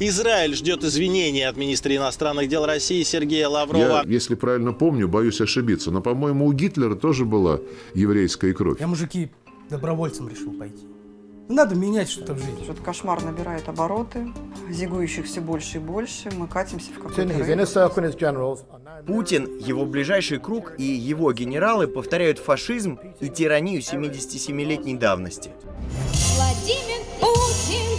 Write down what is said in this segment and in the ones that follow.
Израиль ждет извинений от министра иностранных дел России Сергея Лаврова. Я, если правильно помню, боюсь ошибиться, но, по-моему, у Гитлера тоже была еврейская кровь. Я, мужики, добровольцем решил пойти. Надо менять что-то в жизни. Этот кошмар набирает обороты, зигующих все больше и больше. Мы катимся в какой-то... Путин, его ближайший круг и его генералы повторяют фашизм и тиранию 77-летней давности. Владимир Путин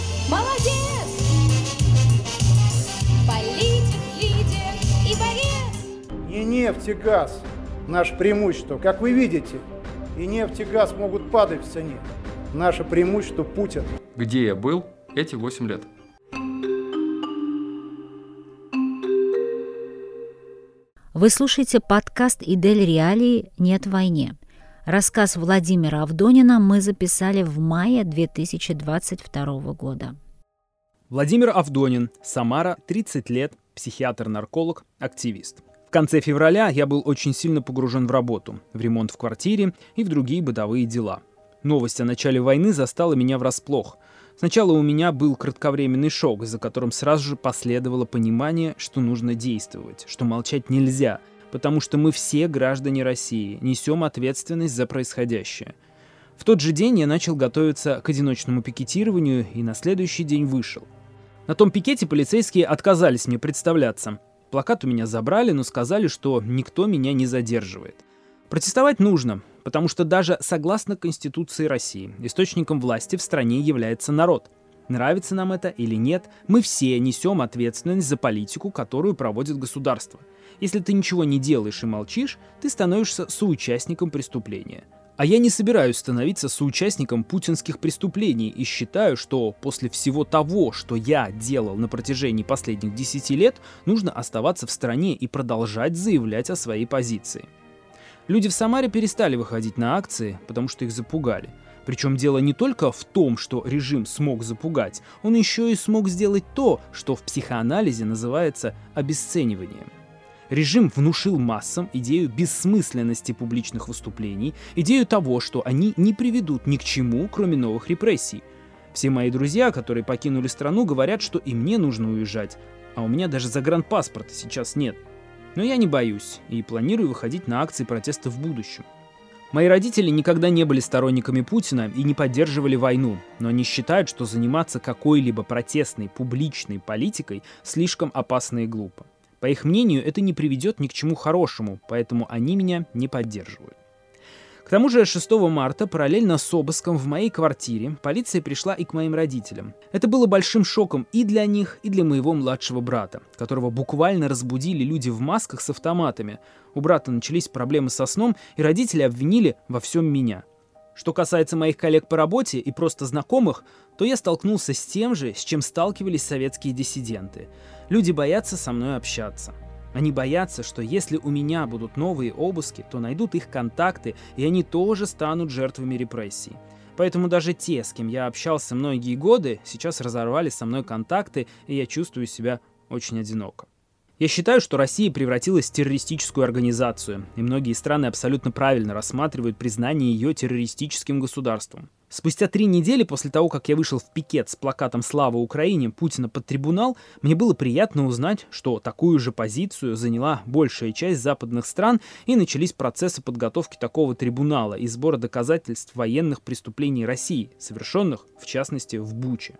нефть и газ – наше преимущество. Как вы видите, и нефть и газ могут падать в цене. Наше преимущество – Путин. Где я был эти 8 лет? Вы слушаете подкаст «Идель Реалии. Нет войне». Рассказ Владимира Авдонина мы записали в мае 2022 года. Владимир Авдонин, Самара, 30 лет, психиатр-нарколог, активист. Конце февраля я был очень сильно погружен в работу, в ремонт в квартире и в другие бытовые дела. Новость о начале войны застала меня врасплох. Сначала у меня был кратковременный шок, за которым сразу же последовало понимание, что нужно действовать, что молчать нельзя, потому что мы все граждане России, несем ответственность за происходящее. В тот же день я начал готовиться к одиночному пикетированию и на следующий день вышел. На том пикете полицейские отказались мне представляться. Плакат у меня забрали, но сказали, что никто меня не задерживает. Протестовать нужно, потому что даже согласно Конституции России, источником власти в стране является народ. Нравится нам это или нет, мы все несем ответственность за политику, которую проводит государство. Если ты ничего не делаешь и молчишь, ты становишься соучастником преступления. А я не собираюсь становиться соучастником путинских преступлений и считаю, что после всего того, что я делал на протяжении последних 10 лет, нужно оставаться в стране и продолжать заявлять о своей позиции. Люди в Самаре перестали выходить на акции, потому что их запугали. Причем дело не только в том, что режим смог запугать, он еще и смог сделать то, что в психоанализе называется обесцениванием. Режим внушил массам идею бессмысленности публичных выступлений, идею того, что они не приведут ни к чему, кроме новых репрессий. Все мои друзья, которые покинули страну, говорят, что и мне нужно уезжать, а у меня даже загранпаспорта сейчас нет. Но я не боюсь и планирую выходить на акции протеста в будущем. Мои родители никогда не были сторонниками Путина и не поддерживали войну, но они считают, что заниматься какой-либо протестной, публичной политикой слишком опасно и глупо. По их мнению, это не приведет ни к чему хорошему, поэтому они меня не поддерживают. К тому же 6 марта, параллельно с обыском в моей квартире, полиция пришла и к моим родителям. Это было большим шоком и для них, и для моего младшего брата, которого буквально разбудили люди в масках с автоматами. У брата начались проблемы со сном, и родители обвинили во всем меня. Что касается моих коллег по работе и просто знакомых, то я столкнулся с тем же, с чем сталкивались советские диссиденты. Люди боятся со мной общаться. Они боятся, что если у меня будут новые обыски, то найдут их контакты, и они тоже станут жертвами репрессий. Поэтому даже те, с кем я общался многие годы, сейчас разорвали со мной контакты, и я чувствую себя очень одиноко. Я считаю, что Россия превратилась в террористическую организацию, и многие страны абсолютно правильно рассматривают признание ее террористическим государством. Спустя три недели после того, как я вышел в пикет с плакатом «Слава Украине» Путина под трибунал, мне было приятно узнать, что такую же позицию заняла большая часть западных стран и начались процессы подготовки такого трибунала и сбора доказательств военных преступлений России, совершенных, в частности, в Буче.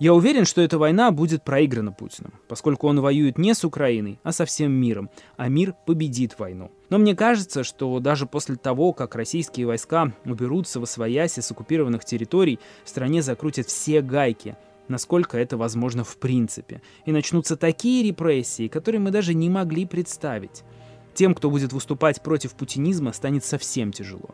Я уверен, что эта война будет проиграна Путиным, поскольку он воюет не с Украиной, а со всем миром, а мир победит войну. Но мне кажется, что даже после того, как российские войска уберутся во свояси с оккупированных территорий, в стране закрутят все гайки, насколько это возможно в принципе, и начнутся такие репрессии, которые мы даже не могли представить. Тем, кто будет выступать против путинизма, станет совсем тяжело.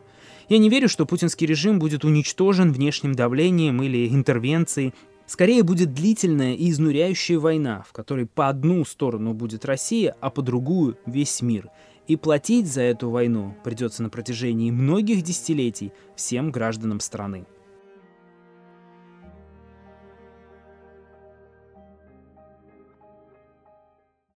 Я не верю, что путинский режим будет уничтожен внешним давлением или интервенцией, Скорее будет длительная и изнуряющая война, в которой по одну сторону будет Россия, а по другую весь мир. И платить за эту войну придется на протяжении многих десятилетий всем гражданам страны.